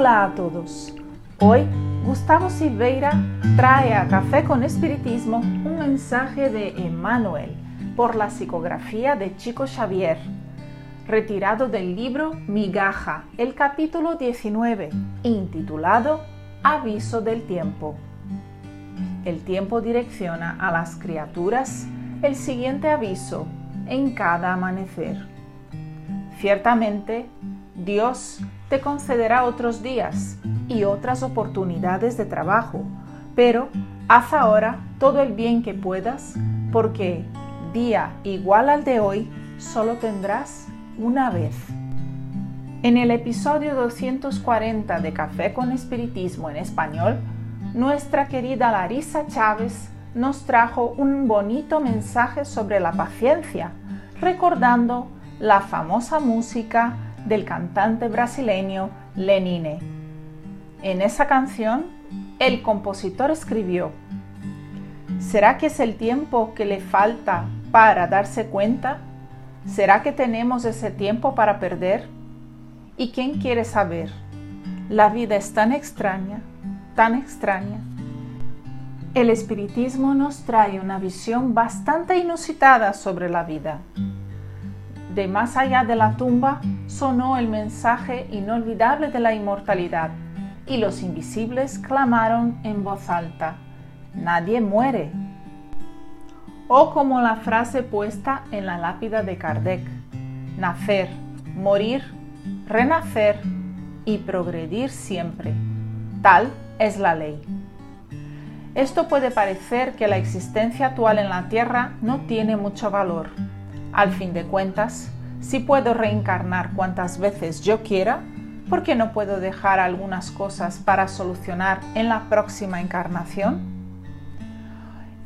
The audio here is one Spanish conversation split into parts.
Hola a todos. Hoy Gustavo Silveira trae a Café con Espiritismo un mensaje de Emmanuel por la psicografía de Chico Xavier, retirado del libro Migaja, el capítulo 19, intitulado Aviso del tiempo. El tiempo direcciona a las criaturas el siguiente aviso en cada amanecer. Ciertamente, Dios te concederá otros días y otras oportunidades de trabajo, pero haz ahora todo el bien que puedas, porque día igual al de hoy solo tendrás una vez. En el episodio 240 de Café con Espiritismo en español, nuestra querida Larisa Chávez nos trajo un bonito mensaje sobre la paciencia, recordando la famosa música del cantante brasileño Lenine. En esa canción, el compositor escribió, ¿Será que es el tiempo que le falta para darse cuenta? ¿Será que tenemos ese tiempo para perder? ¿Y quién quiere saber? La vida es tan extraña, tan extraña. El espiritismo nos trae una visión bastante inusitada sobre la vida de más allá de la tumba sonó el mensaje inolvidable de la inmortalidad y los invisibles clamaron en voz alta, nadie muere. O como la frase puesta en la lápida de Kardec, nacer, morir, renacer y progredir siempre. Tal es la ley. Esto puede parecer que la existencia actual en la Tierra no tiene mucho valor al fin de cuentas, si puedo reencarnar cuantas veces yo quiera, ¿por qué no puedo dejar algunas cosas para solucionar en la próxima encarnación?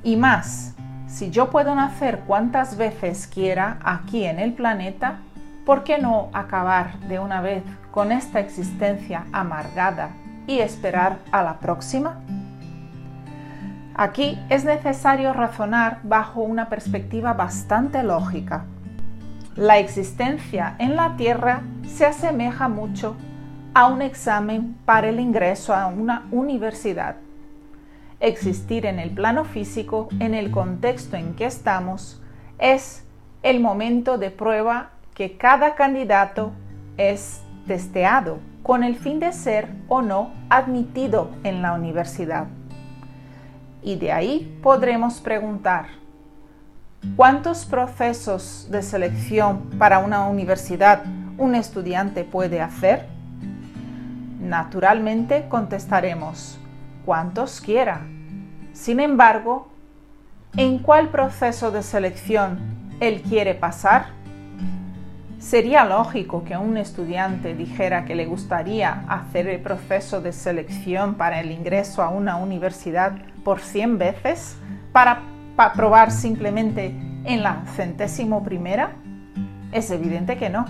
Y más, si yo puedo nacer cuantas veces quiera aquí en el planeta, ¿por qué no acabar de una vez con esta existencia amargada y esperar a la próxima? Aquí es necesario razonar bajo una perspectiva bastante lógica. La existencia en la Tierra se asemeja mucho a un examen para el ingreso a una universidad. Existir en el plano físico, en el contexto en que estamos, es el momento de prueba que cada candidato es testeado con el fin de ser o no admitido en la universidad y de ahí podremos preguntar, ¿cuántos procesos de selección para una universidad un estudiante puede hacer? Naturalmente contestaremos, cuantos quiera. Sin embargo, ¿en cuál proceso de selección él quiere pasar? Sería lógico que un estudiante dijera que le gustaría hacer el proceso de selección para el ingreso a una universidad por 100 veces para, probar simplemente en la centésimo primera. Es evidente que no.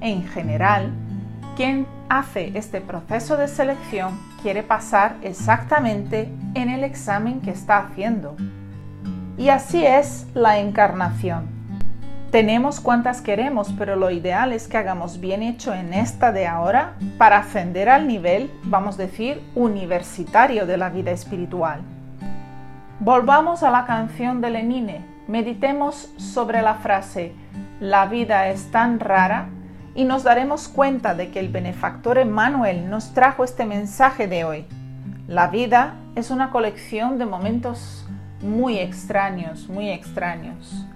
En general, quien hace este proceso de selección quiere pasar exactamente en el examen que está haciendo. Y así es la encarnación tenemos cuantas queremos, pero lo ideal es que hagamos bien hecho en esta de ahora para ascender al nivel, vamos a decir, universitario de la vida espiritual. Volvamos a la canción de Lenine, meditemos sobre la frase La vida es tan rara y nos daremos cuenta de que el benefactor Emmanuel nos trajo este mensaje de hoy. La vida es una colección de momentos muy extraños, muy extraños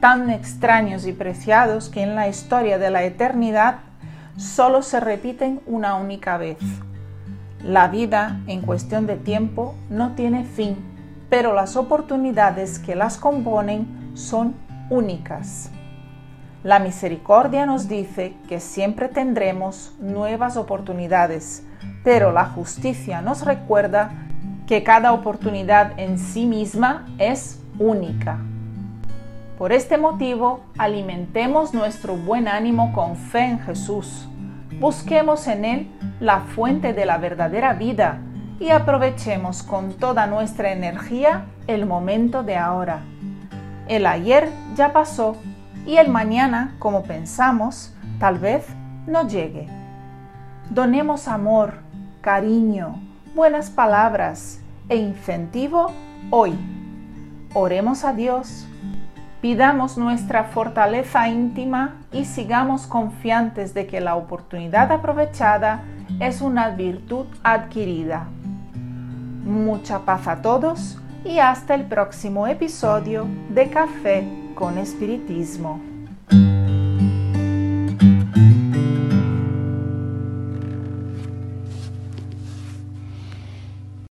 tan extraños y preciados que en la historia de la eternidad solo se repiten una única vez. La vida, en cuestión de tiempo, no tiene fin, pero las oportunidades que las componen son únicas. La misericordia nos dice que siempre tendremos nuevas oportunidades, pero la justicia nos recuerda que cada oportunidad en sí misma es única. Por este motivo, alimentemos nuestro buen ánimo con fe en Jesús. Busquemos en Él la fuente de la verdadera vida y aprovechemos con toda nuestra energía el momento de ahora. El ayer ya pasó y el mañana, como pensamos, tal vez no llegue. Donemos amor, cariño, buenas palabras e incentivo hoy. Oremos a Dios, pidamos nuestra fortaleza íntima y sigamos confiantes de que la oportunidad aprovechada es una virtud adquirida. Mucha paz a todos y hasta el próximo episodio de Café con Espiritismo.